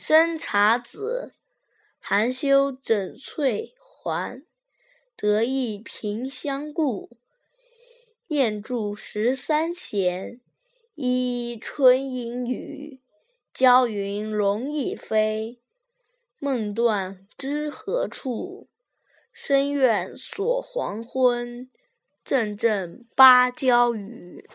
生茶子含羞枕翠环，得意凭相顾。燕住十三弦，依依春莺语。娇云龙翼飞，梦断知何处。深院锁黄昏，阵阵芭蕉雨。